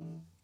Mm-hmm.